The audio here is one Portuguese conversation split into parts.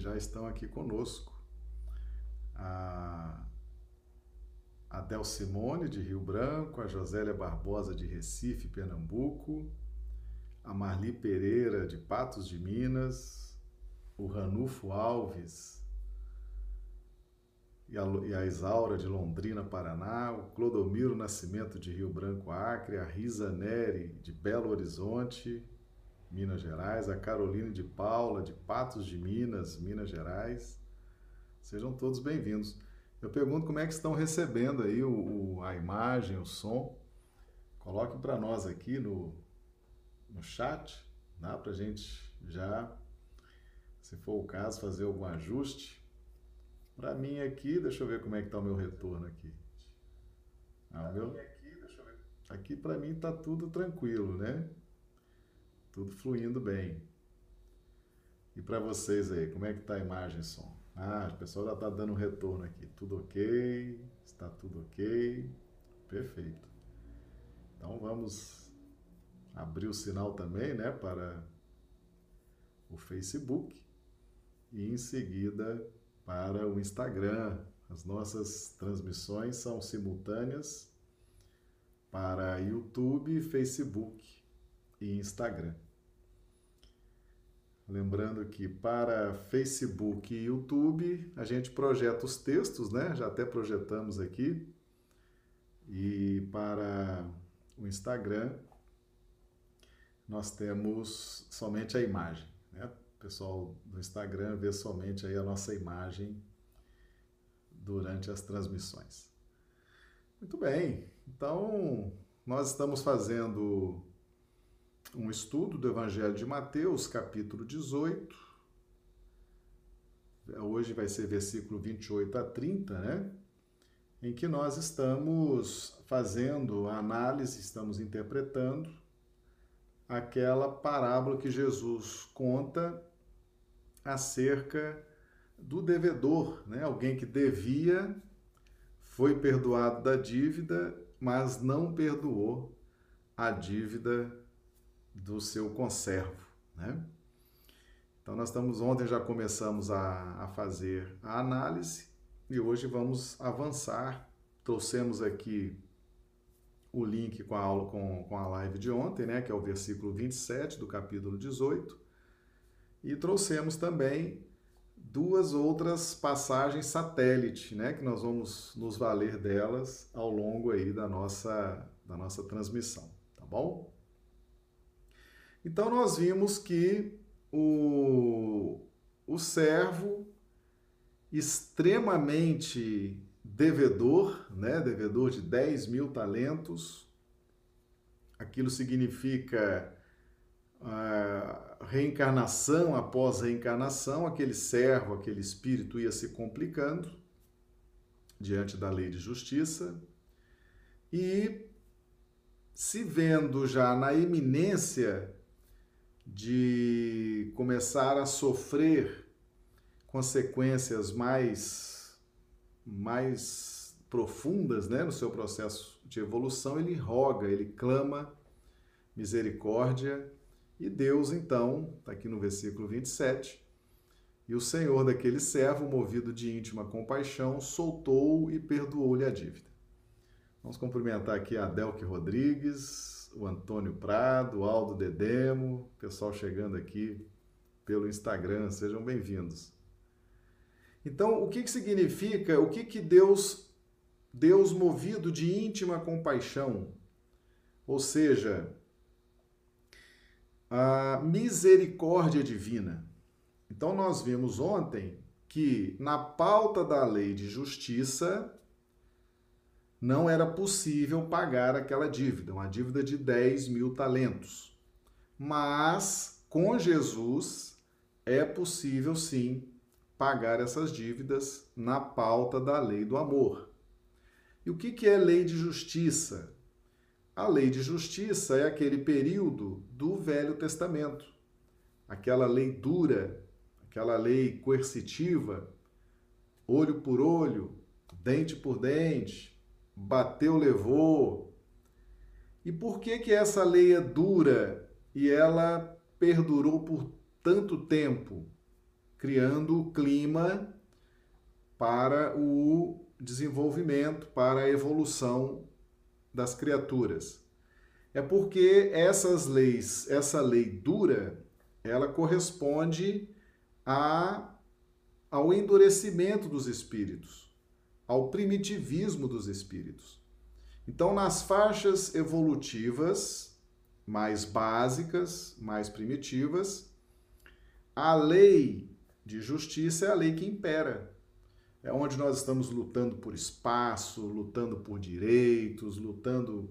já estão aqui conosco. A Adel Simone, de Rio Branco, a Josélia Barbosa, de Recife, Pernambuco, a Marli Pereira, de Patos de Minas, o Ranulfo Alves e a, e a Isaura, de Londrina, Paraná, o Clodomiro Nascimento, de Rio Branco, Acre, a Risa Neri, de Belo Horizonte, Minas Gerais, a Carolina de Paula, de Patos de Minas, Minas Gerais. Sejam todos bem-vindos. Eu pergunto como é que estão recebendo aí o, o a imagem, o som. Coloquem para nós aqui no, no chat, dá para a gente já, se for o caso, fazer algum ajuste. Para mim aqui, deixa eu ver como é que está o meu retorno aqui. Ah, meu... Aqui para mim está tudo tranquilo, né? Tudo fluindo bem. E para vocês aí, como é que está a imagem e som? Ah, o pessoal já está dando retorno aqui. Tudo ok, está tudo ok. Perfeito. Então vamos abrir o sinal também, né, para o Facebook e em seguida para o Instagram. As nossas transmissões são simultâneas para YouTube, Facebook e Instagram. Lembrando que para Facebook e YouTube a gente projeta os textos, né? Já até projetamos aqui. E para o Instagram nós temos somente a imagem, né? O pessoal do Instagram vê somente aí a nossa imagem durante as transmissões. Muito bem. Então, nós estamos fazendo um estudo do Evangelho de Mateus, capítulo 18. Hoje vai ser versículo 28 a 30, né? Em que nós estamos fazendo a análise, estamos interpretando aquela parábola que Jesus conta acerca do devedor, né? Alguém que devia, foi perdoado da dívida, mas não perdoou a dívida do seu conservo, né? Então nós estamos ontem já começamos a, a fazer a análise e hoje vamos avançar. Trouxemos aqui o link com a aula com, com a live de ontem, né, que é o versículo 27 do capítulo 18. E trouxemos também duas outras passagens satélite, né, que nós vamos nos valer delas ao longo aí da nossa da nossa transmissão, tá bom? Então nós vimos que o, o servo extremamente devedor, né? devedor de 10 mil talentos, aquilo significa uh, reencarnação após reencarnação, aquele servo, aquele espírito ia se complicando diante da lei de justiça e se vendo já na iminência de começar a sofrer consequências mais, mais profundas né, no seu processo de evolução, ele roga, ele clama misericórdia e Deus, então, está aqui no versículo 27, e o Senhor daquele servo, movido de íntima compaixão, soltou e perdoou-lhe a dívida. Vamos cumprimentar aqui a Delque Rodrigues, o Antônio Prado, o Aldo Dedemo, pessoal chegando aqui pelo Instagram, sejam bem-vindos. Então, o que, que significa, o que, que Deus, Deus movido de íntima compaixão, ou seja, a misericórdia divina. Então, nós vimos ontem que na pauta da lei de justiça, não era possível pagar aquela dívida, uma dívida de 10 mil talentos. Mas com Jesus é possível sim pagar essas dívidas na pauta da lei do amor. E o que é lei de justiça? A lei de justiça é aquele período do Velho Testamento, aquela lei dura, aquela lei coercitiva, olho por olho, dente por dente, bateu, levou. E por que que essa lei é dura e ela perdurou por tanto tempo? criando o clima para o desenvolvimento, para a evolução das criaturas. É porque essas leis, essa lei dura, ela corresponde a, ao endurecimento dos espíritos, ao primitivismo dos espíritos. Então, nas faixas evolutivas mais básicas, mais primitivas, a lei de justiça é a lei que impera. É onde nós estamos lutando por espaço, lutando por direitos, lutando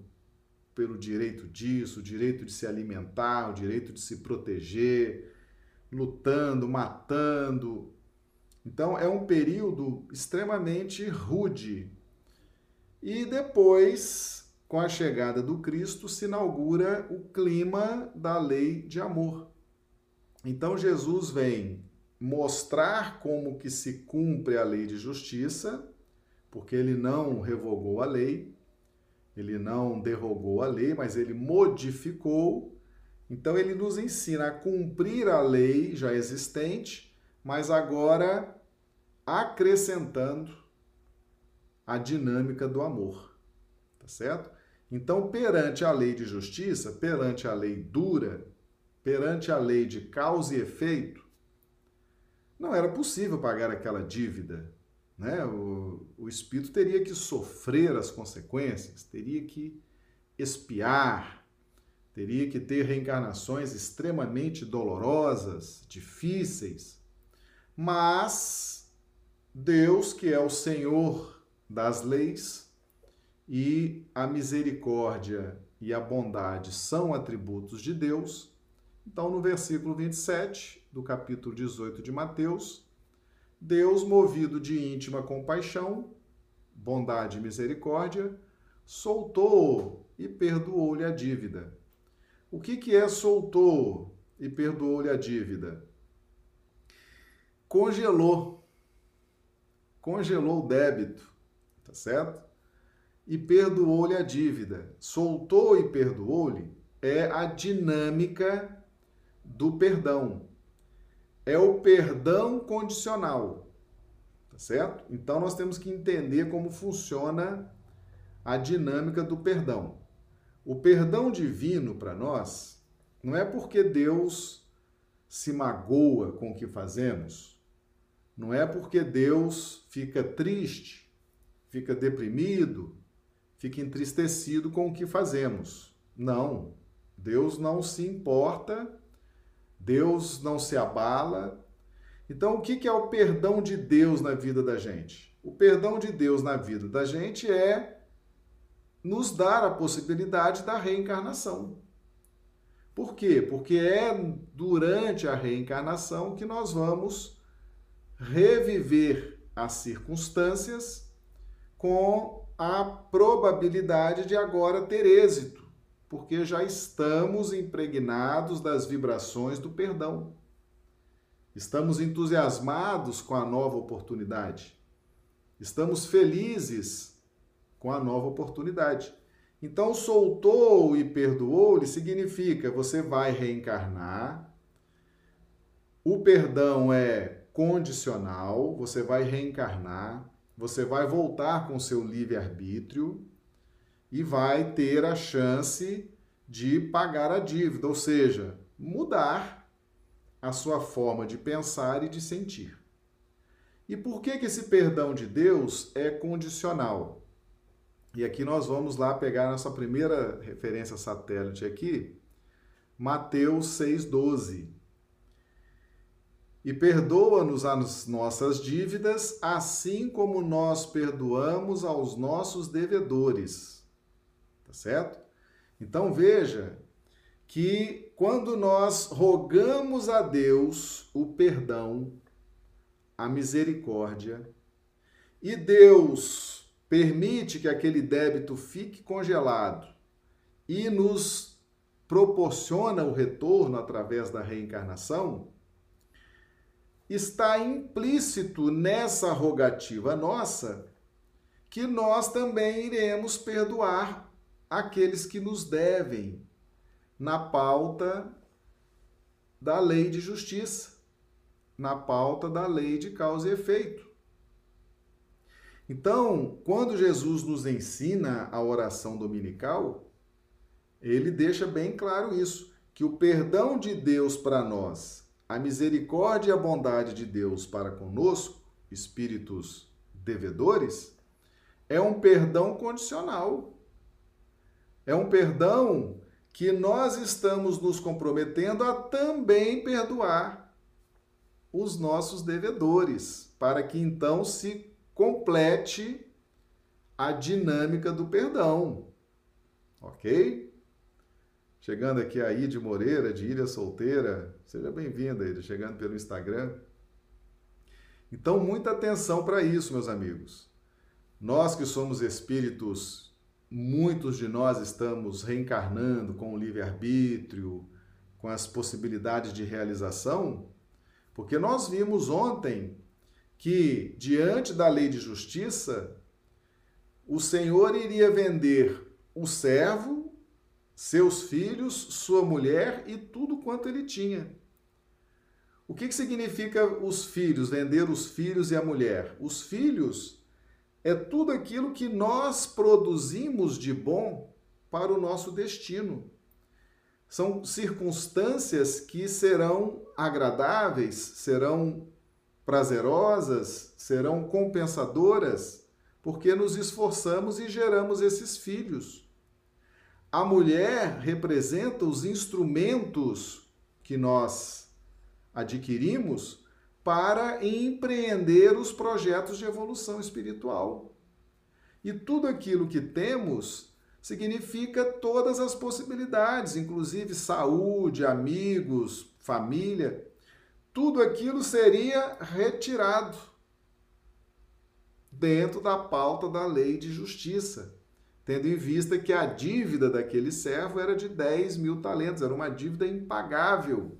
pelo direito disso, o direito de se alimentar, o direito de se proteger, lutando, matando. Então é um período extremamente rude. E depois, com a chegada do Cristo, se inaugura o clima da lei de amor. Então Jesus vem mostrar como que se cumpre a lei de justiça, porque ele não revogou a lei, ele não derrogou a lei, mas ele modificou. Então ele nos ensina a cumprir a lei já existente, mas agora acrescentando a dinâmica do amor. Tá certo? Então, perante a lei de justiça, perante a lei dura, perante a lei de causa e efeito, não era possível pagar aquela dívida né? O, o espírito teria que sofrer as consequências, teria que espiar, teria que ter reencarnações extremamente dolorosas, difíceis. Mas Deus, que é o Senhor das leis, e a misericórdia e a bondade são atributos de Deus. Então, no versículo 27 do capítulo 18 de Mateus, Deus, movido de íntima compaixão, bondade e misericórdia, soltou e perdoou-lhe a dívida. O que, que é soltou e perdoou-lhe a dívida? Congelou. Congelou o débito, tá certo? E perdoou-lhe a dívida. Soltou e perdoou-lhe é a dinâmica do perdão é o perdão condicional, tá certo? Então nós temos que entender como funciona a dinâmica do perdão. O perdão divino para nós não é porque Deus se magoa com o que fazemos, não é porque Deus fica triste, fica deprimido, fica entristecido com o que fazemos. Não. Deus não se importa Deus não se abala. Então, o que é o perdão de Deus na vida da gente? O perdão de Deus na vida da gente é nos dar a possibilidade da reencarnação. Por quê? Porque é durante a reencarnação que nós vamos reviver as circunstâncias com a probabilidade de agora ter êxito porque já estamos impregnados das vibrações do perdão. Estamos entusiasmados com a nova oportunidade. Estamos felizes com a nova oportunidade. Então, soltou e perdoou-lhe significa você vai reencarnar. O perdão é condicional, você vai reencarnar, você vai voltar com seu livre-arbítrio e vai ter a chance de pagar a dívida, ou seja, mudar a sua forma de pensar e de sentir. E por que, que esse perdão de Deus é condicional? E aqui nós vamos lá pegar nossa primeira referência satélite aqui, Mateus 6,12. E perdoa-nos as nossas dívidas, assim como nós perdoamos aos nossos devedores tá certo? Então veja que quando nós rogamos a Deus o perdão, a misericórdia, e Deus permite que aquele débito fique congelado e nos proporciona o retorno através da reencarnação, está implícito nessa rogativa nossa que nós também iremos perdoar aqueles que nos devem na pauta da lei de justiça, na pauta da lei de causa e efeito. Então, quando Jesus nos ensina a oração dominical, ele deixa bem claro isso, que o perdão de Deus para nós, a misericórdia e a bondade de Deus para conosco, espíritos devedores, é um perdão condicional. É um perdão que nós estamos nos comprometendo a também perdoar os nossos devedores, para que então se complete a dinâmica do perdão. Ok? Chegando aqui a Ide Moreira, de Ilha Solteira. Seja bem-vinda, Ide, chegando pelo Instagram. Então, muita atenção para isso, meus amigos. Nós que somos espíritos, muitos de nós estamos reencarnando com o livre-arbítrio, com as possibilidades de realização, porque nós vimos ontem que, diante da lei de justiça, o Senhor iria vender o servo, seus filhos, sua mulher e tudo quanto ele tinha. O que, que significa os filhos, vender os filhos e a mulher? Os filhos é tudo aquilo que nós produzimos de bom para o nosso destino. São circunstâncias que serão agradáveis, serão prazerosas, serão compensadoras, porque nos esforçamos e geramos esses filhos. A mulher representa os instrumentos que nós adquirimos para empreender os projetos de evolução espiritual. E tudo aquilo que temos significa todas as possibilidades, inclusive saúde, amigos, família tudo aquilo seria retirado dentro da pauta da lei de justiça, tendo em vista que a dívida daquele servo era de 10 mil talentos, era uma dívida impagável,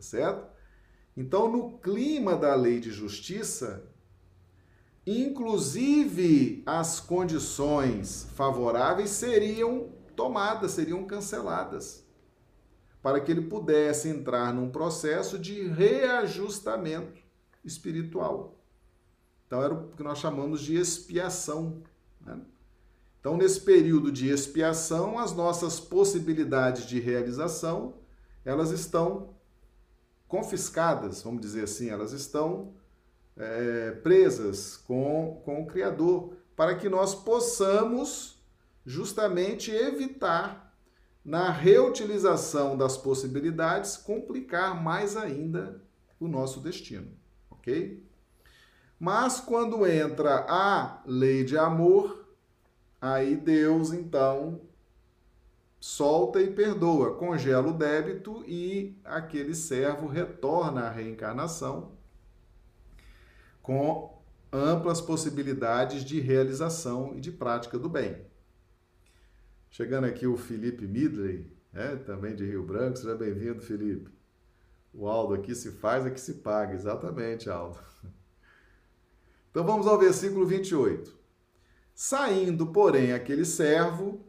tá certo? Então, no clima da lei de justiça, inclusive as condições favoráveis seriam tomadas, seriam canceladas para que ele pudesse entrar num processo de reajustamento espiritual. Então, era o que nós chamamos de expiação. Né? Então, nesse período de expiação, as nossas possibilidades de realização, elas estão confiscadas, vamos dizer assim, elas estão é, presas com, com o Criador, para que nós possamos justamente evitar na reutilização das possibilidades, complicar mais ainda o nosso destino, ok? Mas quando entra a lei de amor, aí Deus então solta e perdoa, congela o débito e aquele servo retorna à reencarnação com amplas possibilidades de realização e de prática do bem. Chegando aqui o Felipe Midley, né, também de Rio Branco. Seja bem-vindo, Felipe. O Aldo aqui se faz é que se paga. Exatamente, Aldo. Então vamos ao versículo 28. Saindo, porém, aquele servo,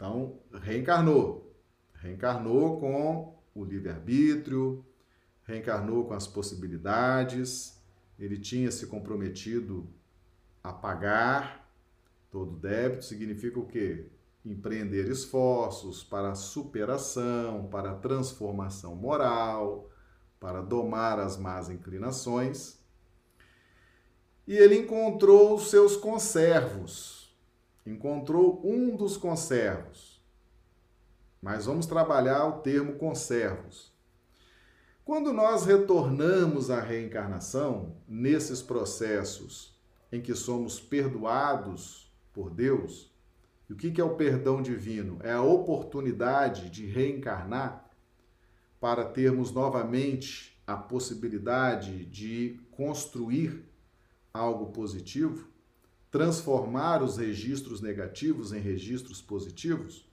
então reencarnou. Reencarnou com o livre-arbítrio, reencarnou com as possibilidades, ele tinha se comprometido a pagar todo débito, significa o quê? empreender esforços para superação, para transformação moral, para domar as más inclinações. E ele encontrou os seus conservos, encontrou um dos conservos. Mas vamos trabalhar o termo conservos. Quando nós retornamos à reencarnação, nesses processos em que somos perdoados por Deus, e o que é o perdão divino? É a oportunidade de reencarnar para termos novamente a possibilidade de construir algo positivo, transformar os registros negativos em registros positivos.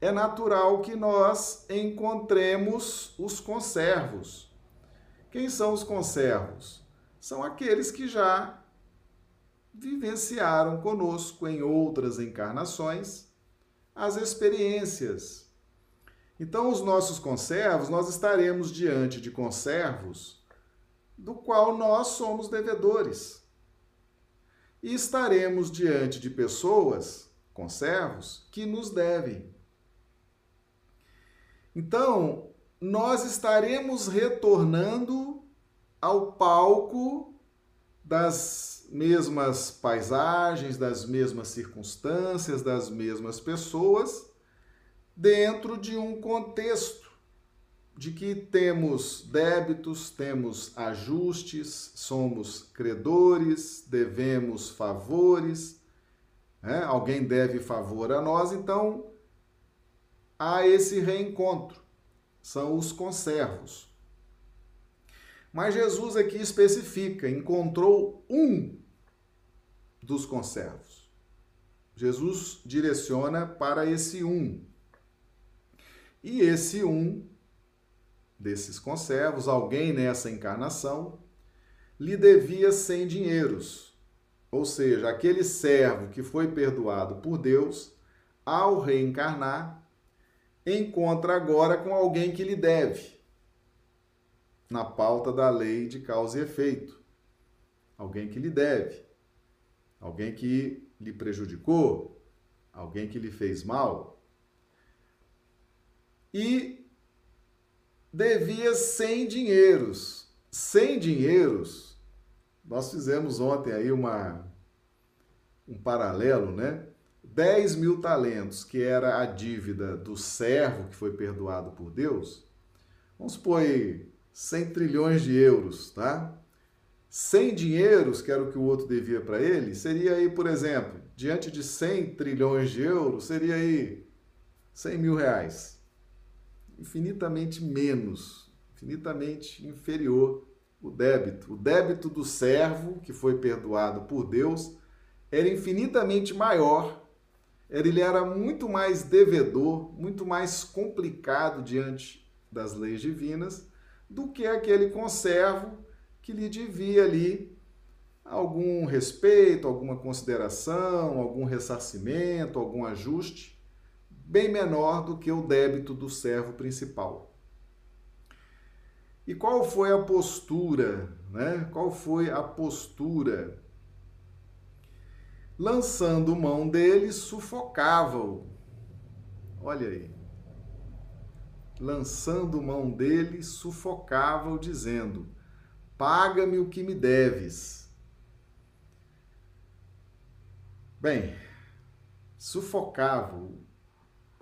É natural que nós encontremos os conservos. Quem são os conservos? São aqueles que já vivenciaram conosco em outras encarnações as experiências Então, os nossos conservos, nós estaremos diante de conservos do qual nós somos devedores. E estaremos diante de pessoas, conservos, que nos devem. Então, nós estaremos retornando ao palco das mesmas paisagens, das mesmas circunstâncias, das mesmas pessoas, dentro de um contexto de que temos débitos, temos ajustes, somos credores, devemos favores, né? alguém deve favor a nós, então há esse reencontro. São os conservos. Mas Jesus aqui especifica, encontrou um dos conservos. Jesus direciona para esse um. E esse um desses conservos, alguém nessa encarnação, lhe devia cem dinheiros. Ou seja, aquele servo que foi perdoado por Deus, ao reencarnar, encontra agora com alguém que lhe deve na pauta da lei de causa e efeito. Alguém que lhe deve, alguém que lhe prejudicou, alguém que lhe fez mal. E devia 100 dinheiros. 100 dinheiros, nós fizemos ontem aí uma, um paralelo, né? 10 mil talentos, que era a dívida do servo que foi perdoado por Deus. Vamos supor aí 100 trilhões de euros, tá? 100 dinheiros, que era o que o outro devia para ele, seria aí, por exemplo, diante de 100 trilhões de euros, seria aí 100 mil reais. Infinitamente menos, infinitamente inferior o débito. O débito do servo, que foi perdoado por Deus, era infinitamente maior, ele era muito mais devedor, muito mais complicado diante das leis divinas do que aquele conservo que lhe devia ali algum respeito, alguma consideração, algum ressarcimento, algum ajuste, bem menor do que o débito do servo principal. E qual foi a postura, né? Qual foi a postura? Lançando mão dele, sufocava-o. Olha aí lançando mão dele, sufocava-o, dizendo: Paga-me o que me deves. Bem, sufocava-o,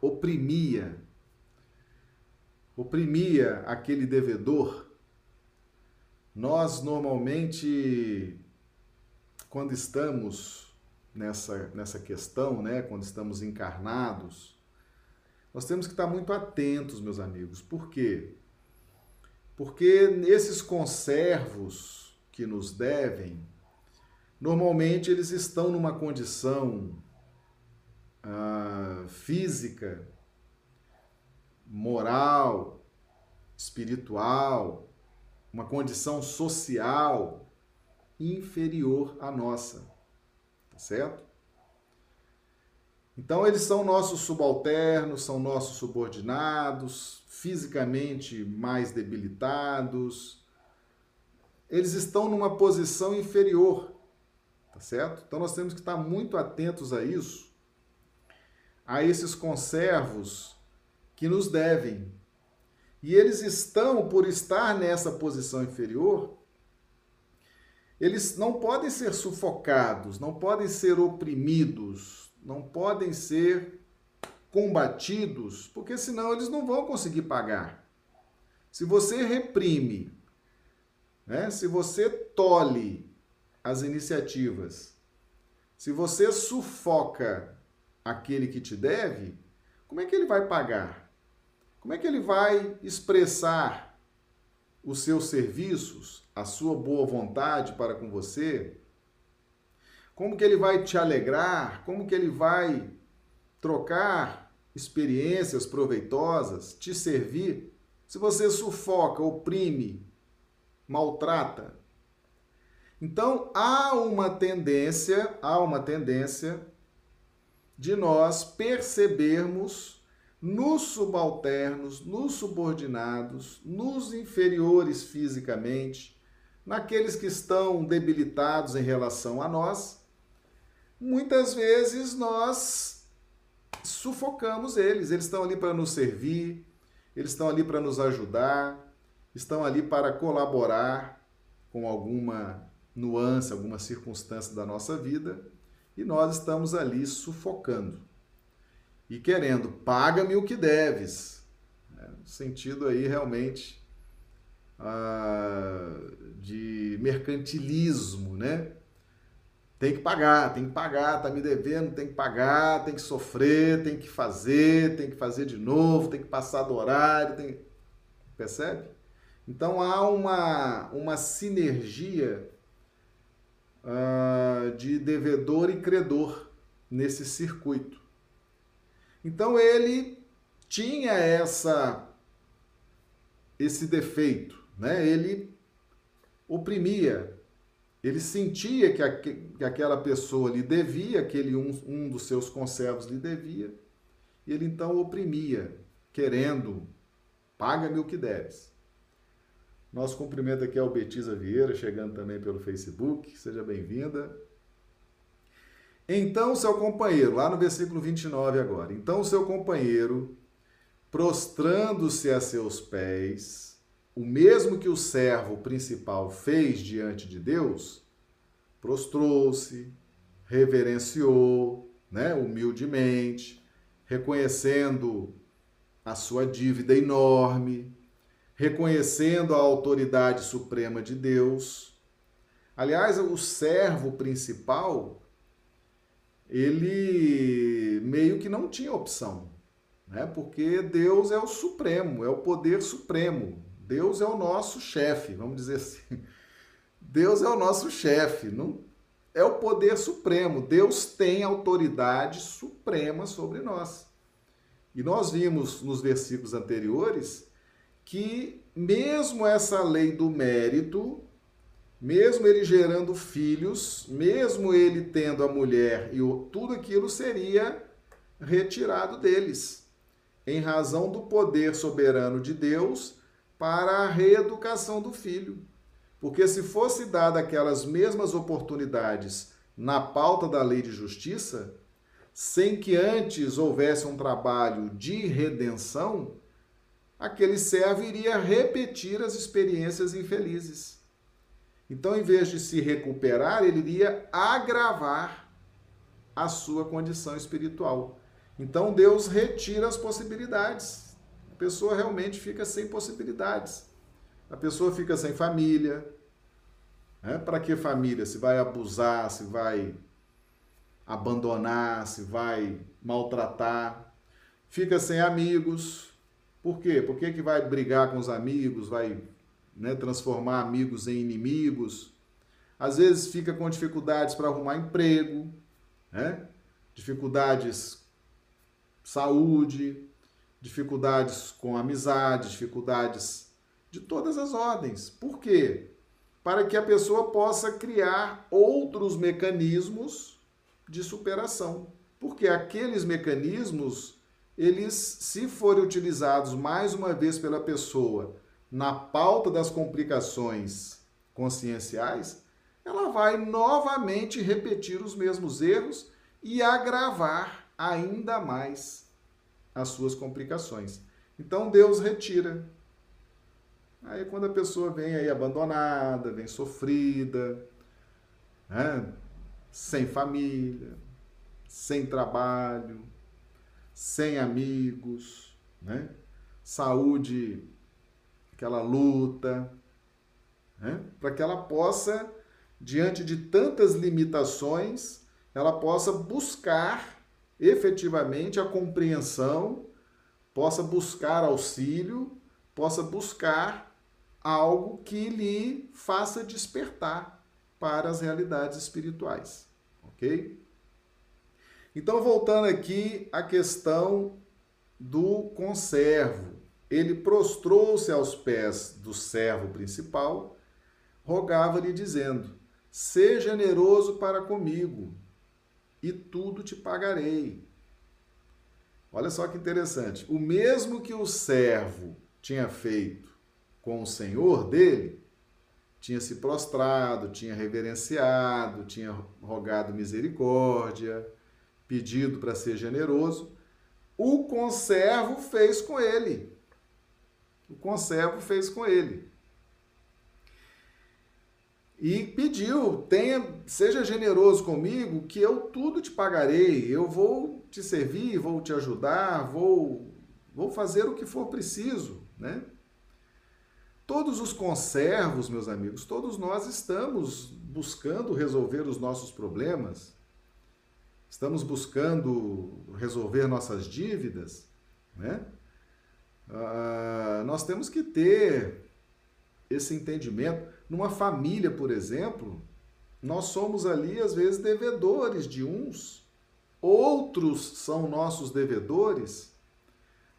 oprimia, oprimia aquele devedor. Nós normalmente, quando estamos nessa, nessa questão, né, quando estamos encarnados, nós temos que estar muito atentos, meus amigos. Por quê? Porque esses conservos que nos devem, normalmente eles estão numa condição física, moral, espiritual, uma condição social inferior à nossa. Tá certo? Então, eles são nossos subalternos, são nossos subordinados, fisicamente mais debilitados. Eles estão numa posição inferior, tá certo? Então, nós temos que estar muito atentos a isso, a esses conservos que nos devem. E eles estão, por estar nessa posição inferior, eles não podem ser sufocados, não podem ser oprimidos, não podem ser combatidos, porque senão eles não vão conseguir pagar. Se você reprime, né? se você tolhe as iniciativas, se você sufoca aquele que te deve, como é que ele vai pagar? Como é que ele vai expressar os seus serviços, a sua boa vontade para com você? Como que ele vai te alegrar? Como que ele vai trocar experiências proveitosas, te servir? Se você sufoca, oprime, maltrata. Então há uma tendência, há uma tendência de nós percebermos nos subalternos, nos subordinados, nos inferiores fisicamente, naqueles que estão debilitados em relação a nós, muitas vezes nós sufocamos eles. Eles estão ali para nos servir, eles estão ali para nos ajudar, estão ali para colaborar com alguma nuance, alguma circunstância da nossa vida, e nós estamos ali sufocando e querendo, paga-me o que deves. É, sentido aí realmente ah, de mercantilismo, né? Tem que pagar, tem que pagar, tá me devendo, tem que pagar, tem que sofrer, tem que fazer, tem que fazer de novo, tem que passar do horário, tem... percebe? Então há uma, uma sinergia uh, de devedor e credor nesse circuito. Então ele tinha essa esse defeito, né? Ele oprimia, ele sentia que, que aquela pessoa lhe devia, aquele um, um dos seus conservos lhe devia, e ele então oprimia, querendo, paga-me o que deves. Nosso cumprimento aqui é o Betisa Vieira, chegando também pelo Facebook, seja bem-vinda. Então, seu companheiro, lá no versículo 29 agora. Então, seu companheiro, prostrando-se a seus pés, o mesmo que o servo principal fez diante de Deus, prostrou-se, reverenciou, né, humildemente, reconhecendo a sua dívida enorme, reconhecendo a autoridade suprema de Deus. Aliás, o servo principal ele meio que não tinha opção, né? Porque Deus é o supremo, é o poder supremo. Deus é o nosso chefe, vamos dizer assim. Deus é o nosso chefe, não é o poder supremo. Deus tem autoridade suprema sobre nós. E nós vimos nos versículos anteriores que mesmo essa lei do mérito mesmo ele gerando filhos, mesmo ele tendo a mulher e o, tudo aquilo seria retirado deles, em razão do poder soberano de Deus para a reeducação do filho. Porque se fosse dada aquelas mesmas oportunidades na pauta da lei de justiça, sem que antes houvesse um trabalho de redenção, aquele servo iria repetir as experiências infelizes. Então, em vez de se recuperar, ele iria agravar a sua condição espiritual. Então, Deus retira as possibilidades. A pessoa realmente fica sem possibilidades. A pessoa fica sem família. Né? Para que família? Se vai abusar, se vai abandonar, se vai maltratar. Fica sem amigos. Por quê? Por que, que vai brigar com os amigos, vai né, transformar amigos em inimigos. Às vezes fica com dificuldades para arrumar emprego, né? dificuldades saúde, dificuldades com amizade, dificuldades de todas as ordens. Por quê? Para que a pessoa possa criar outros mecanismos de superação. Porque aqueles mecanismos, eles, se forem utilizados mais uma vez pela pessoa na pauta das complicações conscienciais, ela vai novamente repetir os mesmos erros e agravar ainda mais as suas complicações. Então Deus retira. Aí quando a pessoa vem aí abandonada, vem sofrida, né? sem família, sem trabalho, sem amigos, né? saúde aquela luta, né? para que ela possa, diante de tantas limitações, ela possa buscar efetivamente a compreensão, possa buscar auxílio, possa buscar algo que lhe faça despertar para as realidades espirituais, ok? Então, voltando aqui à questão do conservo, ele prostrou-se aos pés do servo principal, rogava-lhe, dizendo: Seja generoso para comigo, e tudo te pagarei. Olha só que interessante. O mesmo que o servo tinha feito com o senhor dele, tinha se prostrado, tinha reverenciado, tinha rogado misericórdia, pedido para ser generoso, o conservo fez com ele. O conservo fez com ele. E pediu: tenha, seja generoso comigo, que eu tudo te pagarei. Eu vou te servir, vou te ajudar, vou, vou fazer o que for preciso, né? Todos os conservos, meus amigos, todos nós estamos buscando resolver os nossos problemas, estamos buscando resolver nossas dívidas, né? Ah, nós temos que ter esse entendimento. Numa família, por exemplo, nós somos ali, às vezes, devedores de uns, outros são nossos devedores.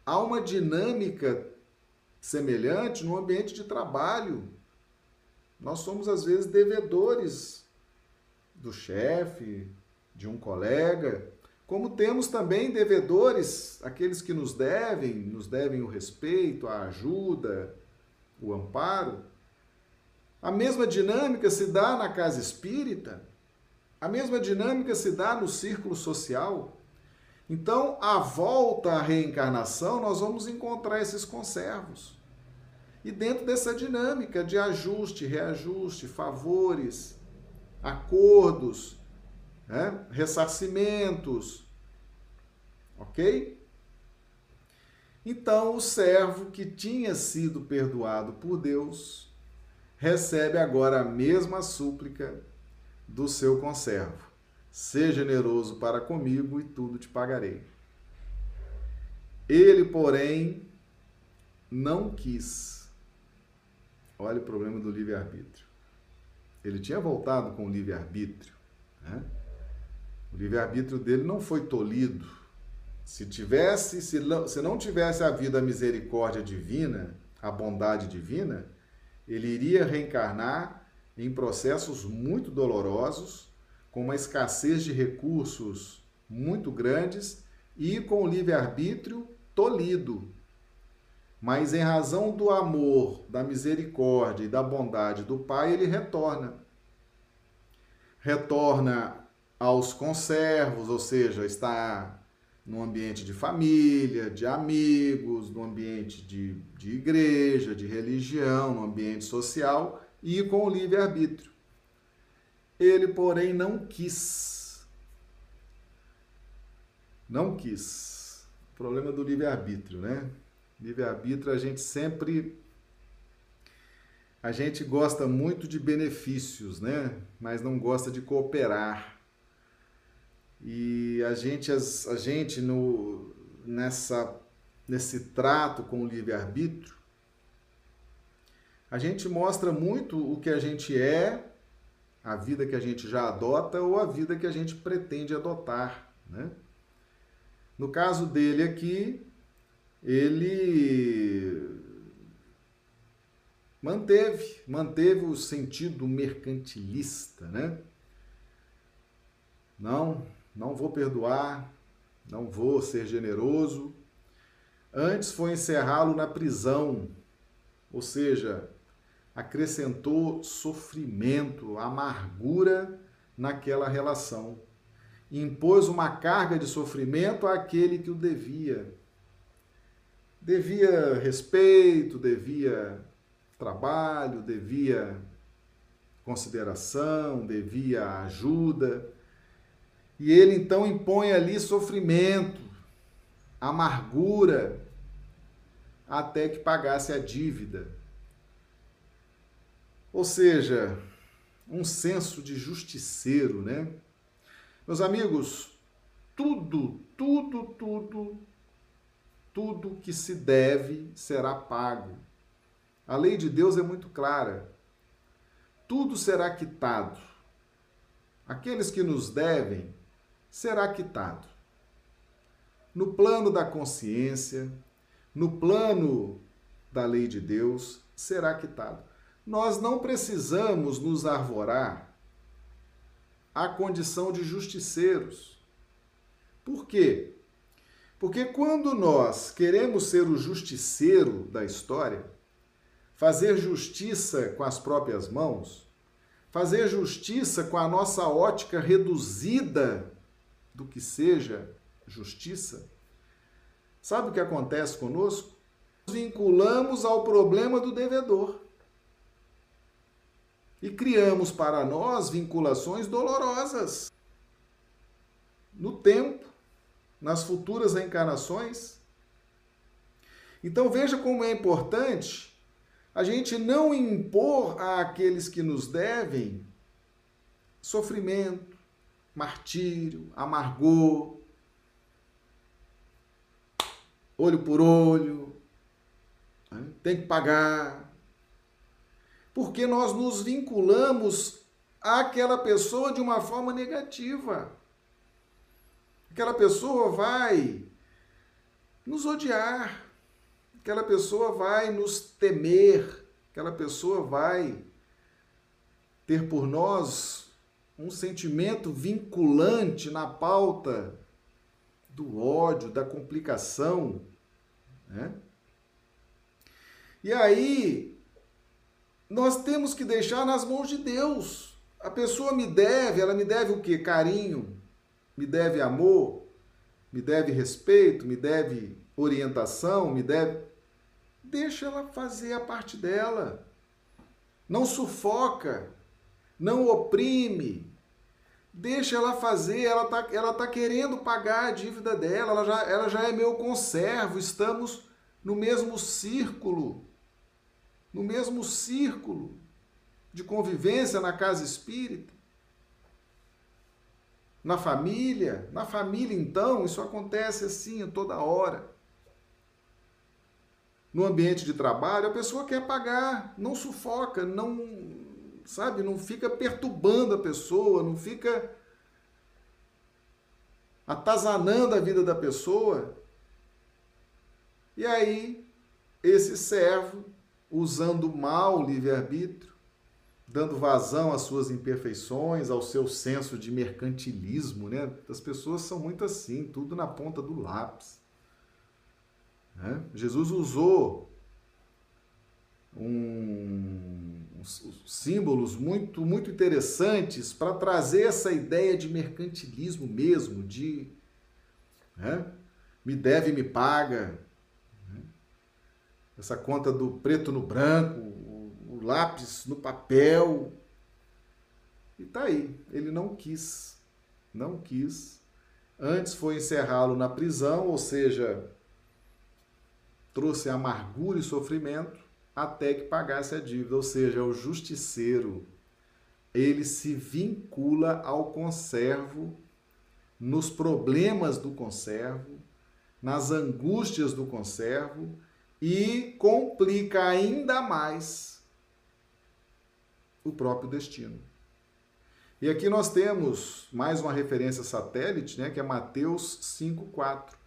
Há uma dinâmica semelhante no ambiente de trabalho. Nós somos, às vezes, devedores do chefe, de um colega, como temos também devedores, aqueles que nos devem, nos devem o respeito, a ajuda, o amparo. A mesma dinâmica se dá na casa espírita, a mesma dinâmica se dá no círculo social. Então, à volta à reencarnação, nós vamos encontrar esses conservos. E dentro dessa dinâmica de ajuste, reajuste, favores, acordos, né? ressarcimentos, ok? Então, o servo que tinha sido perdoado por Deus recebe agora a mesma súplica do seu conservo: Seja generoso para comigo e tudo te pagarei. Ele, porém, não quis Olha o problema do livre-arbítrio. Ele tinha voltado com o livre-arbítrio. Né? O livre-arbítrio dele não foi tolhido. Se tivesse, se não, se não tivesse havido a misericórdia divina, a bondade divina, ele iria reencarnar em processos muito dolorosos, com uma escassez de recursos muito grandes e com o livre-arbítrio tolhido, mas em razão do amor, da misericórdia e da bondade do Pai, ele retorna. Retorna aos conservos, ou seja, está no ambiente de família, de amigos, no ambiente de, de igreja, de religião, no ambiente social e com o livre-arbítrio. Ele, porém, não quis. Não quis. O problema do livre-arbítrio, né? Livre-arbítrio, a gente sempre. A gente gosta muito de benefícios, né? Mas não gosta de cooperar. E a gente, a gente no, nessa, nesse trato com o livre-arbítrio, a gente mostra muito o que a gente é, a vida que a gente já adota ou a vida que a gente pretende adotar, né? No caso dele aqui, ele manteve, manteve o sentido mercantilista, né? Não, não vou perdoar, não vou ser generoso. Antes foi encerrá-lo na prisão, ou seja, acrescentou sofrimento, amargura naquela relação. Impôs uma carga de sofrimento àquele que o devia devia respeito, devia trabalho, devia consideração, devia ajuda. E ele então impõe ali sofrimento, amargura, até que pagasse a dívida. Ou seja, um senso de justiceiro, né? Meus amigos, tudo, tudo, tudo tudo que se deve será pago. A lei de Deus é muito clara. Tudo será quitado. Aqueles que nos devem será quitado. No plano da consciência, no plano da lei de Deus, será quitado. Nós não precisamos nos arvorar à condição de justiceiros. Por quê? Porque quando nós queremos ser o justiceiro da história, fazer justiça com as próprias mãos, fazer justiça com a nossa ótica reduzida do que seja justiça, sabe o que acontece conosco? Nos vinculamos ao problema do devedor e criamos para nós vinculações dolorosas no tempo, nas futuras reencarnações. Então veja como é importante a gente não impor àqueles que nos devem sofrimento, martírio, amargor, olho por olho, tem que pagar, porque nós nos vinculamos àquela pessoa de uma forma negativa. Aquela pessoa vai nos odiar, aquela pessoa vai nos temer, aquela pessoa vai ter por nós um sentimento vinculante na pauta do ódio, da complicação, né? E aí nós temos que deixar nas mãos de Deus. A pessoa me deve, ela me deve o quê? Carinho, me deve amor, me deve respeito, me deve orientação, me deve. Deixa ela fazer a parte dela. Não sufoca, não oprime. Deixa ela fazer, ela está ela tá querendo pagar a dívida dela, ela já, ela já é meu conservo, estamos no mesmo círculo no mesmo círculo de convivência na casa espírita, na família. Na família, então, isso acontece assim toda hora. No ambiente de trabalho, a pessoa quer pagar, não sufoca, não, sabe, não fica perturbando a pessoa, não fica atazanando a vida da pessoa. E aí, esse servo usando mal o livre-arbítrio, dando vazão às suas imperfeições, ao seu senso de mercantilismo, né? As pessoas são muito assim, tudo na ponta do lápis. Né? Jesus usou um, símbolos muito, muito interessantes para trazer essa ideia de mercantilismo mesmo, de né? me deve, me paga, essa conta do preto no branco, o, lápis no papel. E tá aí, ele não quis, não quis. Antes foi encerrá-lo na prisão, ou seja, trouxe amargura e sofrimento até que pagasse a dívida, ou seja, o justiceiro. Ele se vincula ao conservo, nos problemas do conservo, nas angústias do conservo, e complica ainda mais o próprio destino. E aqui nós temos mais uma referência satélite, né, que é Mateus 5:4.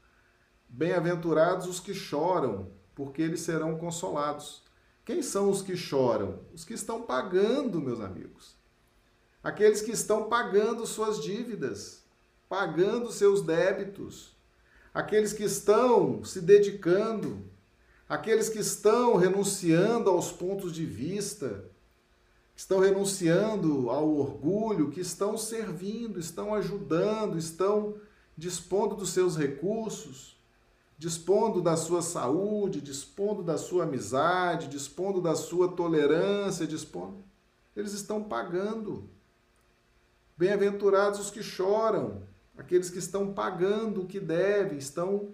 Bem-aventurados os que choram, porque eles serão consolados. Quem são os que choram? Os que estão pagando, meus amigos. Aqueles que estão pagando suas dívidas, pagando seus débitos. Aqueles que estão se dedicando aqueles que estão renunciando aos pontos de vista, que estão renunciando ao orgulho, que estão servindo, estão ajudando, estão dispondo dos seus recursos, dispondo da sua saúde, dispondo da sua amizade, dispondo da sua tolerância, dispondo. Eles estão pagando. Bem-aventurados os que choram, aqueles que estão pagando o que devem, estão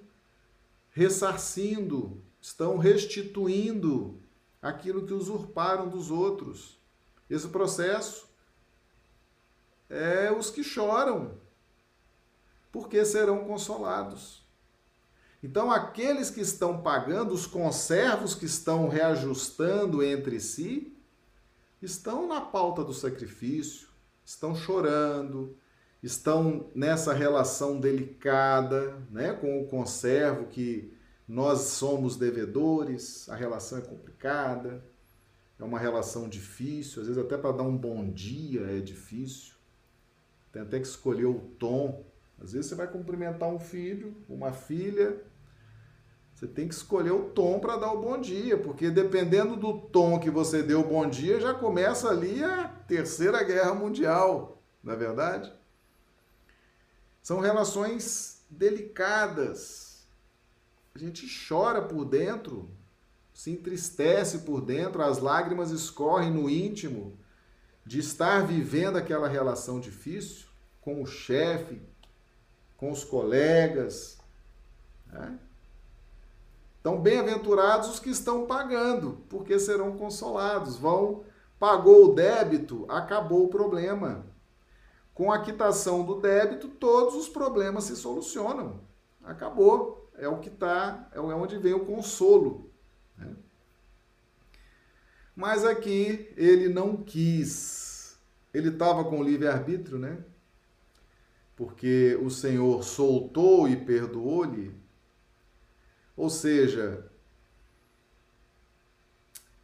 ressarcindo estão restituindo aquilo que usurparam dos outros. Esse processo é os que choram, porque serão consolados. Então, aqueles que estão pagando, os conservos que estão reajustando entre si, estão na pauta do sacrifício, estão chorando, estão nessa relação delicada né, com o conservo que nós somos devedores, a relação é complicada, é uma relação difícil, às vezes até para dar um bom dia é difícil. Tem até que escolher o tom Às vezes você vai cumprimentar um filho, uma filha, você tem que escolher o tom para dar o bom dia, porque dependendo do tom que você deu o bom dia, já começa ali a Terceira Guerra Mundial, não é verdade? São relações delicadas. A gente chora por dentro, se entristece por dentro, as lágrimas escorrem no íntimo de estar vivendo aquela relação difícil com o chefe, com os colegas. Né? Então, bem-aventurados os que estão pagando, porque serão consolados. Vão, pagou o débito, acabou o problema. Com a quitação do débito, todos os problemas se solucionam. Acabou. É o que está, é onde vem o consolo. Né? Mas aqui ele não quis. Ele estava com livre-arbítrio, né? Porque o Senhor soltou e perdoou-lhe ou seja,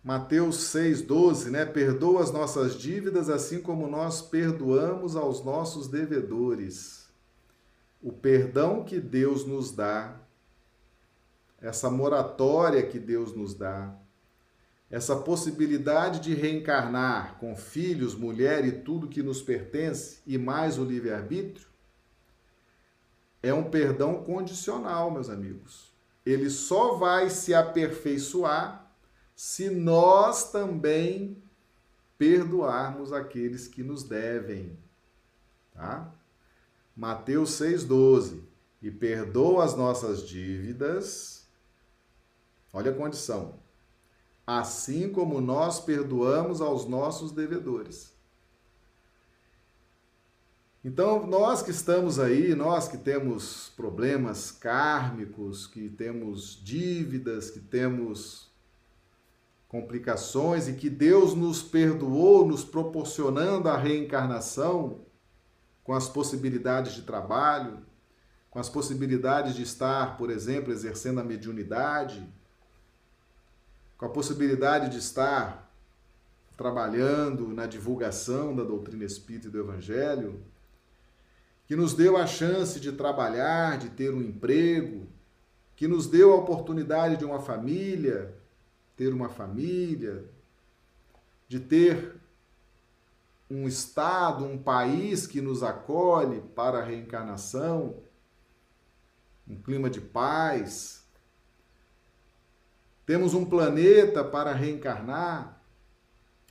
Mateus 6,12, né? Perdoa as nossas dívidas assim como nós perdoamos aos nossos devedores. O perdão que Deus nos dá, essa moratória que Deus nos dá, essa possibilidade de reencarnar com filhos, mulher e tudo que nos pertence, e mais o livre-arbítrio, é um perdão condicional, meus amigos ele só vai se aperfeiçoar se nós também perdoarmos aqueles que nos devem. Tá? Mateus 6,12. E perdoa as nossas dívidas. Olha a condição. Assim como nós perdoamos aos nossos devedores. Então, nós que estamos aí, nós que temos problemas kármicos, que temos dívidas, que temos complicações e que Deus nos perdoou, nos proporcionando a reencarnação com as possibilidades de trabalho, com as possibilidades de estar, por exemplo, exercendo a mediunidade, com a possibilidade de estar trabalhando na divulgação da doutrina espírita e do evangelho, que nos deu a chance de trabalhar, de ter um emprego, que nos deu a oportunidade de uma família, ter uma família, de ter um estado, um país que nos acolhe para a reencarnação, um clima de paz. Temos um planeta para reencarnar.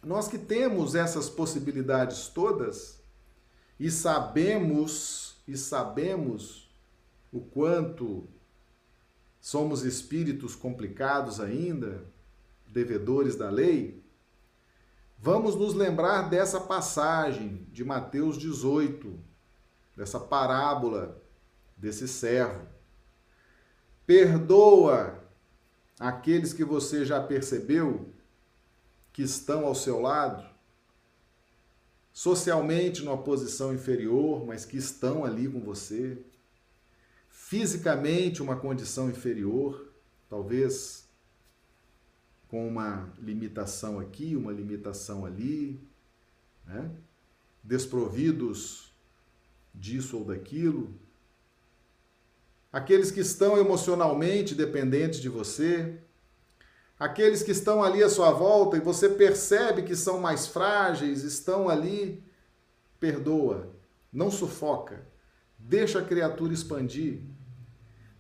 Nós que temos essas possibilidades todas, e sabemos e sabemos o quanto somos espíritos complicados ainda, devedores da lei, vamos nos lembrar dessa passagem de Mateus 18, dessa parábola desse servo. Perdoa aqueles que você já percebeu que estão ao seu lado socialmente numa posição inferior, mas que estão ali com você, fisicamente uma condição inferior, talvez com uma limitação aqui, uma limitação ali, né? desprovidos disso ou daquilo. Aqueles que estão emocionalmente dependentes de você, aqueles que estão ali à sua volta e você percebe que são mais frágeis, estão ali, perdoa, não sufoca, deixa a criatura expandir,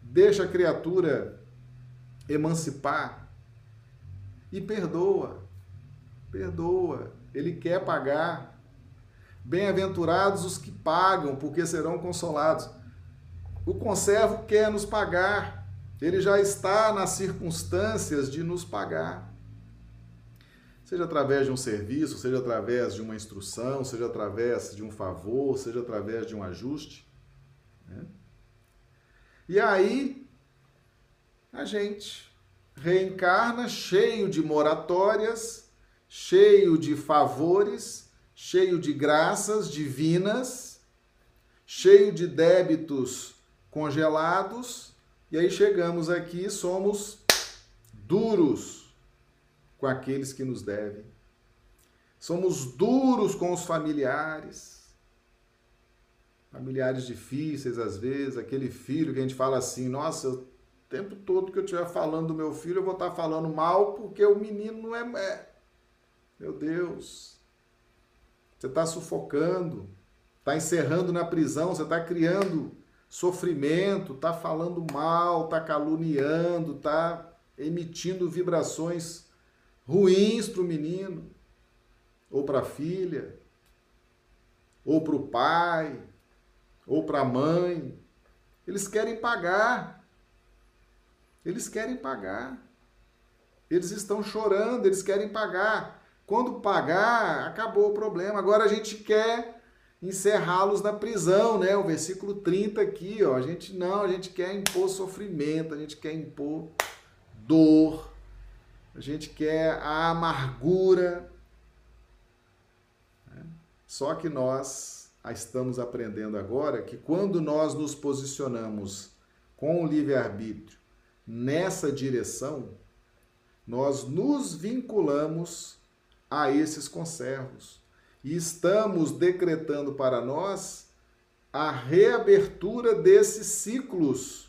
deixa a criatura emancipar. E perdoa, perdoa, ele quer pagar. Bem-aventurados os que pagam, porque serão consolados. O conservo quer nos pagar, ele já está nas circunstâncias de nos pagar. Seja através de um serviço, seja através de uma instrução, seja através de um favor, seja através de um ajuste. Né? E aí, a gente reencarna cheio de moratórias, cheio de favores, cheio de graças divinas, cheio de débitos congelados e aí chegamos aqui e somos duros com aqueles que nos devem. Somos duros com os familiares. familiares difíceis às vezes, aquele filho que a gente fala assim, nossa, o tempo todo que eu estiver falando do meu filho, eu vou estar falando mal porque o menino não é. Meu Deus, você está sufocando, está encerrando na prisão, você está criando sofrimento, está falando mal, está caluniando, está emitindo vibrações ruins para o menino, ou para a filha, ou para o pai, ou para a mãe. Eles querem pagar. Eles querem pagar. Eles estão chorando, eles querem pagar. Quando pagar, acabou o problema. Agora a gente quer encerrá-los na prisão, né? O versículo 30 aqui, ó. A gente não, a gente quer impor sofrimento, a gente quer impor dor, a gente quer a amargura. Né? Só que nós estamos aprendendo agora que quando nós nos posicionamos com o livre-arbítrio nessa direção, nós nos vinculamos a esses conservos e estamos decretando para nós a reabertura desses ciclos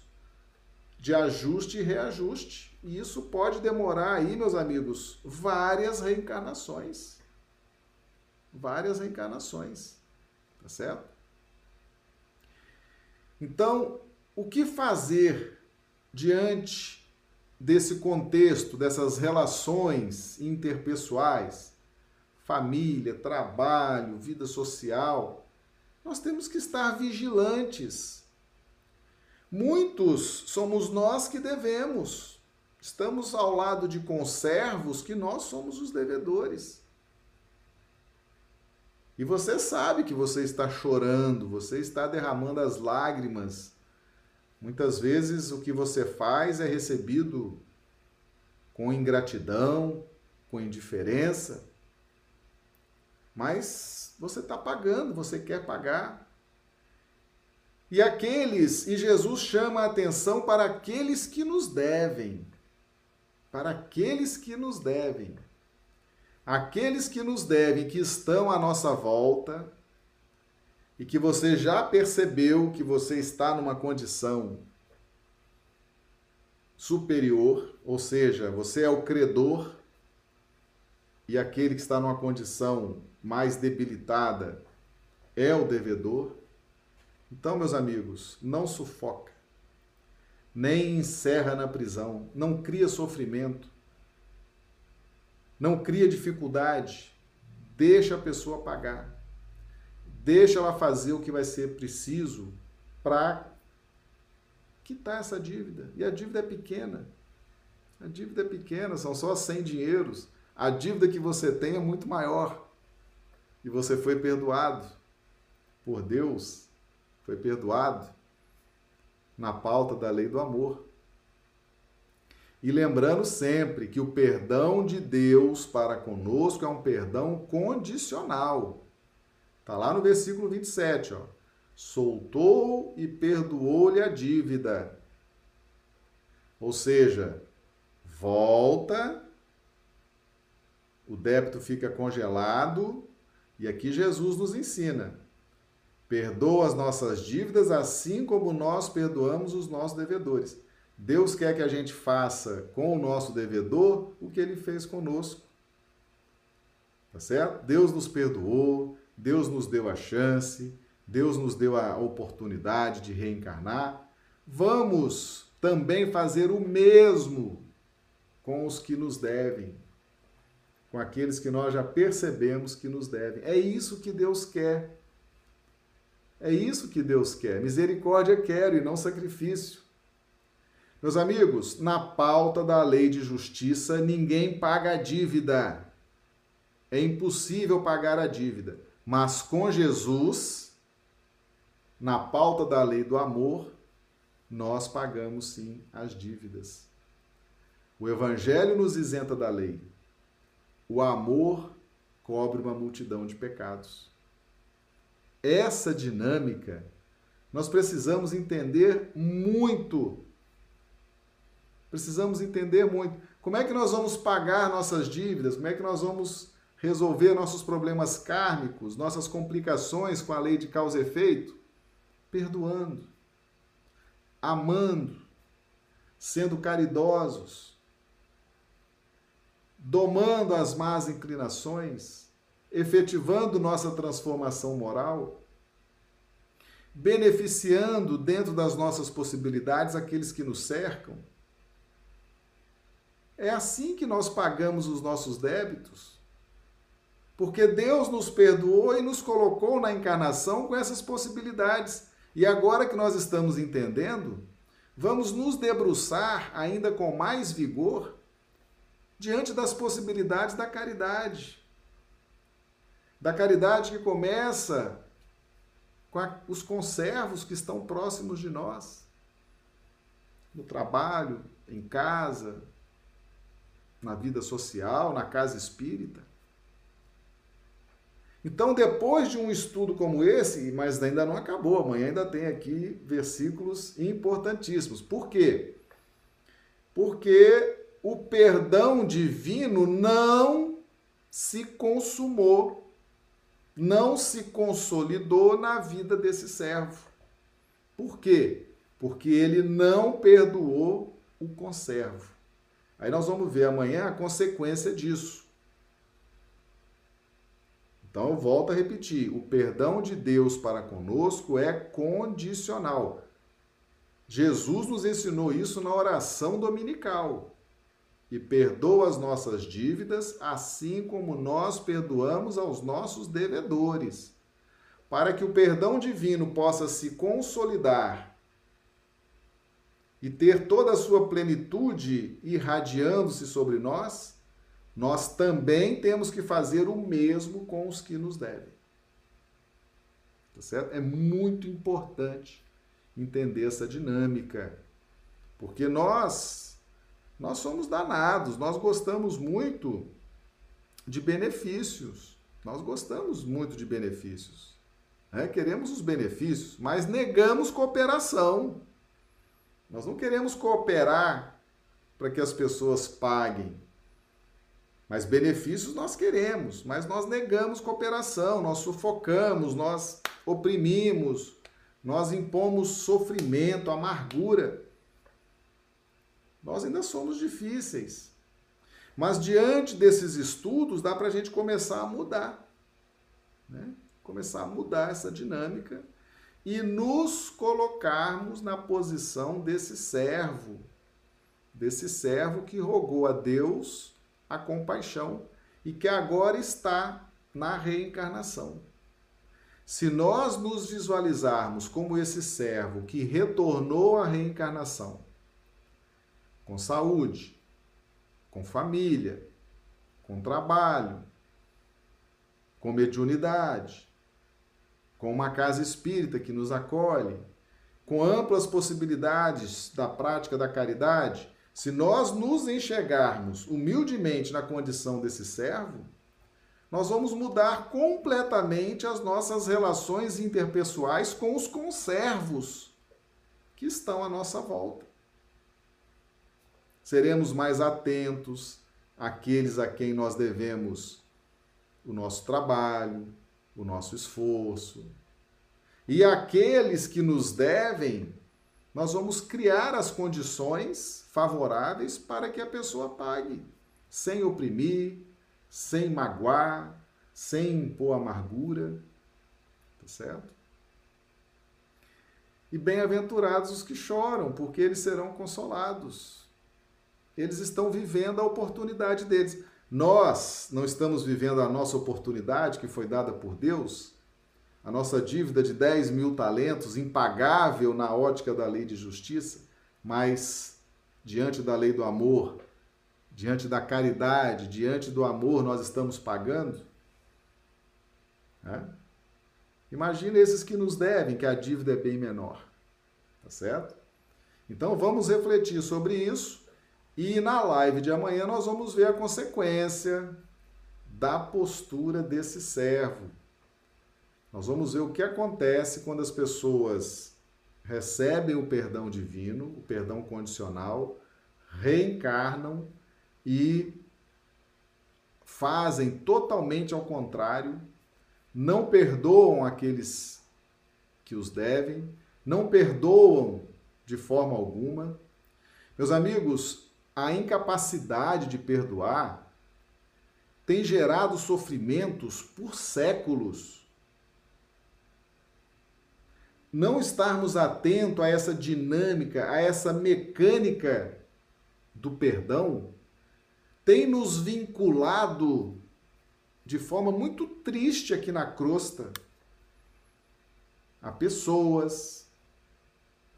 de ajuste e reajuste. E isso pode demorar aí, meus amigos, várias reencarnações. Várias reencarnações. Tá certo? Então, o que fazer diante desse contexto, dessas relações interpessoais, família, trabalho, vida social? Nós temos que estar vigilantes. Muitos somos nós que devemos. Estamos ao lado de conservos que nós somos os devedores. E você sabe que você está chorando, você está derramando as lágrimas. Muitas vezes o que você faz é recebido com ingratidão, com indiferença. Mas você está pagando, você quer pagar. E aqueles, e Jesus chama a atenção para aqueles que nos devem para aqueles que nos devem. Aqueles que nos devem, que estão à nossa volta, e que você já percebeu que você está numa condição superior, ou seja, você é o credor, e aquele que está numa condição mais debilitada é o devedor. Então, meus amigos, não sufoca nem encerra na prisão, não cria sofrimento, não cria dificuldade, deixa a pessoa pagar, deixa ela fazer o que vai ser preciso para quitar essa dívida. E a dívida é pequena. A dívida é pequena, são só 100 dinheiros. A dívida que você tem é muito maior. E você foi perdoado por Deus, foi perdoado na pauta da lei do amor. E lembrando sempre que o perdão de Deus para conosco é um perdão condicional. Está lá no versículo 27, ó. Soltou e perdoou-lhe a dívida. Ou seja, volta, o débito fica congelado, e aqui Jesus nos ensina: Perdoa as nossas dívidas, assim como nós perdoamos os nossos devedores. Deus quer que a gente faça com o nosso devedor o que ele fez conosco. Tá certo? Deus nos perdoou, Deus nos deu a chance, Deus nos deu a oportunidade de reencarnar. Vamos também fazer o mesmo com os que nos devem, com aqueles que nós já percebemos que nos devem. É isso que Deus quer. É isso que Deus quer. Misericórdia quero e não sacrifício. Meus amigos, na pauta da lei de justiça, ninguém paga a dívida. É impossível pagar a dívida. Mas com Jesus, na pauta da lei do amor, nós pagamos sim as dívidas. O Evangelho nos isenta da lei. O amor cobre uma multidão de pecados essa dinâmica, nós precisamos entender muito. Precisamos entender muito. Como é que nós vamos pagar nossas dívidas? Como é que nós vamos resolver nossos problemas kármicos, nossas complicações com a lei de causa e efeito? perdoando, amando, sendo caridosos, domando as más inclinações, efetivando nossa transformação moral, beneficiando dentro das nossas possibilidades aqueles que nos cercam. É assim que nós pagamos os nossos débitos. Porque Deus nos perdoou e nos colocou na encarnação com essas possibilidades. E agora que nós estamos entendendo, vamos nos debruçar ainda com mais vigor diante das possibilidades da caridade. Da caridade que começa com a, os conservos que estão próximos de nós, no trabalho, em casa, na vida social, na casa espírita. Então, depois de um estudo como esse, mas ainda não acabou, amanhã ainda tem aqui versículos importantíssimos. Por quê? Porque o perdão divino não se consumou, não se consolidou na vida desse servo. Por quê? Porque ele não perdoou o conservo. Aí nós vamos ver amanhã a consequência disso. Então eu volto a repetir: o perdão de Deus para conosco é condicional. Jesus nos ensinou isso na oração dominical. E perdoa as nossas dívidas, assim como nós perdoamos aos nossos devedores. Para que o perdão divino possa se consolidar e ter toda a sua plenitude irradiando-se sobre nós, nós também temos que fazer o mesmo com os que nos devem. Tá certo? É muito importante entender essa dinâmica, porque nós nós somos danados, nós gostamos muito de benefícios. Nós gostamos muito de benefícios. Né? Queremos os benefícios, mas negamos cooperação. Nós não queremos cooperar para que as pessoas paguem. Mas benefícios nós queremos, mas nós negamos cooperação, nós sufocamos, nós oprimimos, nós impomos sofrimento, amargura. Nós ainda somos difíceis. Mas diante desses estudos, dá para a gente começar a mudar. Né? Começar a mudar essa dinâmica e nos colocarmos na posição desse servo, desse servo que rogou a Deus a compaixão e que agora está na reencarnação. Se nós nos visualizarmos como esse servo que retornou à reencarnação, com saúde, com família, com trabalho, com mediunidade, com uma casa espírita que nos acolhe, com amplas possibilidades da prática da caridade, se nós nos enxergarmos humildemente na condição desse servo, nós vamos mudar completamente as nossas relações interpessoais com os conservos que estão à nossa volta. Seremos mais atentos àqueles a quem nós devemos o nosso trabalho, o nosso esforço. E aqueles que nos devem, nós vamos criar as condições favoráveis para que a pessoa pague, sem oprimir, sem magoar, sem impor amargura. Tá certo? E bem-aventurados os que choram, porque eles serão consolados. Eles estão vivendo a oportunidade deles. Nós não estamos vivendo a nossa oportunidade que foi dada por Deus a nossa dívida de 10 mil talentos, impagável na ótica da lei de justiça, mas diante da lei do amor, diante da caridade, diante do amor, nós estamos pagando? Imagina esses que nos devem, que a dívida é bem menor. Tá certo? Então vamos refletir sobre isso e na live de amanhã nós vamos ver a consequência da postura desse servo nós vamos ver o que acontece quando as pessoas recebem o perdão divino, o perdão condicional, reencarnam e fazem totalmente ao contrário, não perdoam aqueles que os devem, não perdoam de forma alguma. Meus amigos, a incapacidade de perdoar tem gerado sofrimentos por séculos. Não estarmos atentos a essa dinâmica, a essa mecânica do perdão, tem nos vinculado de forma muito triste aqui na crosta a pessoas,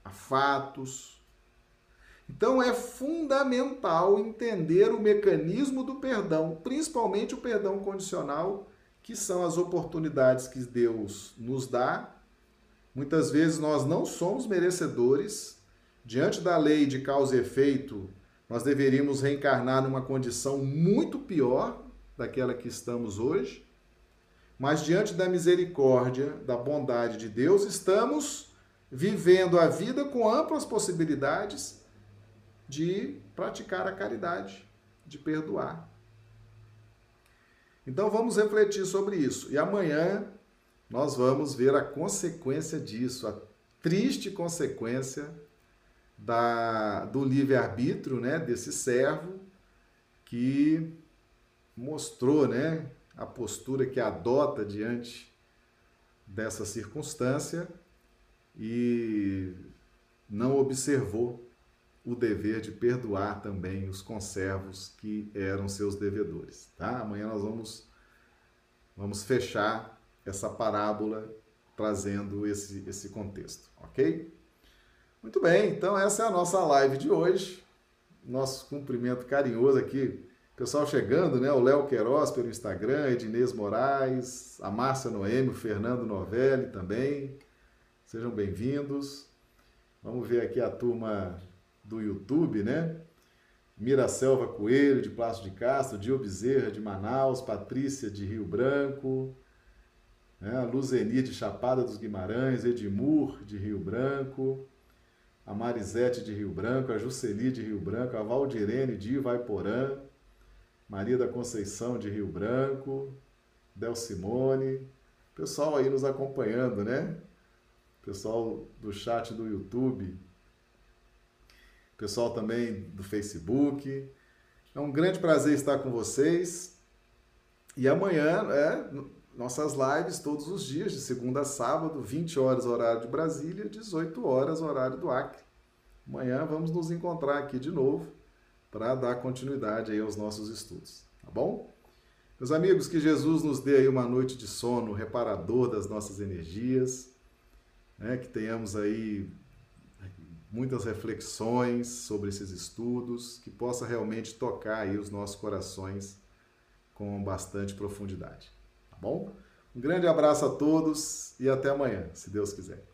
a fatos. Então é fundamental entender o mecanismo do perdão, principalmente o perdão condicional, que são as oportunidades que Deus nos dá. Muitas vezes nós não somos merecedores. Diante da lei de causa e efeito, nós deveríamos reencarnar numa condição muito pior daquela que estamos hoje. Mas diante da misericórdia, da bondade de Deus, estamos vivendo a vida com amplas possibilidades de praticar a caridade, de perdoar. Então vamos refletir sobre isso. E amanhã nós vamos ver a consequência disso, a triste consequência da, do livre-arbítrio né, desse servo que mostrou né, a postura que adota diante dessa circunstância e não observou o dever de perdoar também os conservos que eram seus devedores. Tá? Amanhã nós vamos, vamos fechar essa parábola trazendo esse, esse contexto, ok? Muito bem, então essa é a nossa live de hoje. Nosso cumprimento carinhoso aqui Pessoal chegando, né? O Léo Queiroz pelo Instagram, Edinês Moraes, a Márcia Noemi, o Fernando Novelli também. Sejam bem-vindos. Vamos ver aqui a turma do YouTube, né? Mira Selva Coelho, de Passo de Castro, Dio Bezerra, de Manaus, Patrícia, de Rio Branco, né? Luzeni, de Chapada dos Guimarães, Edmur, de Rio Branco, a Marisete, de Rio Branco, a Juceli, de Rio Branco, a Valdirene, de Ivaiporã, Maria da Conceição de Rio Branco, Del Simone, pessoal aí nos acompanhando, né? Pessoal do chat do YouTube, pessoal também do Facebook. É um grande prazer estar com vocês. E amanhã, é, nossas lives todos os dias, de segunda a sábado, 20 horas horário de Brasília, 18 horas horário do Acre. Amanhã vamos nos encontrar aqui de novo para dar continuidade aí aos nossos estudos, tá bom? Meus amigos, que Jesus nos dê aí uma noite de sono reparador das nossas energias, né? que tenhamos aí muitas reflexões sobre esses estudos, que possa realmente tocar aí os nossos corações com bastante profundidade, tá bom? Um grande abraço a todos e até amanhã, se Deus quiser.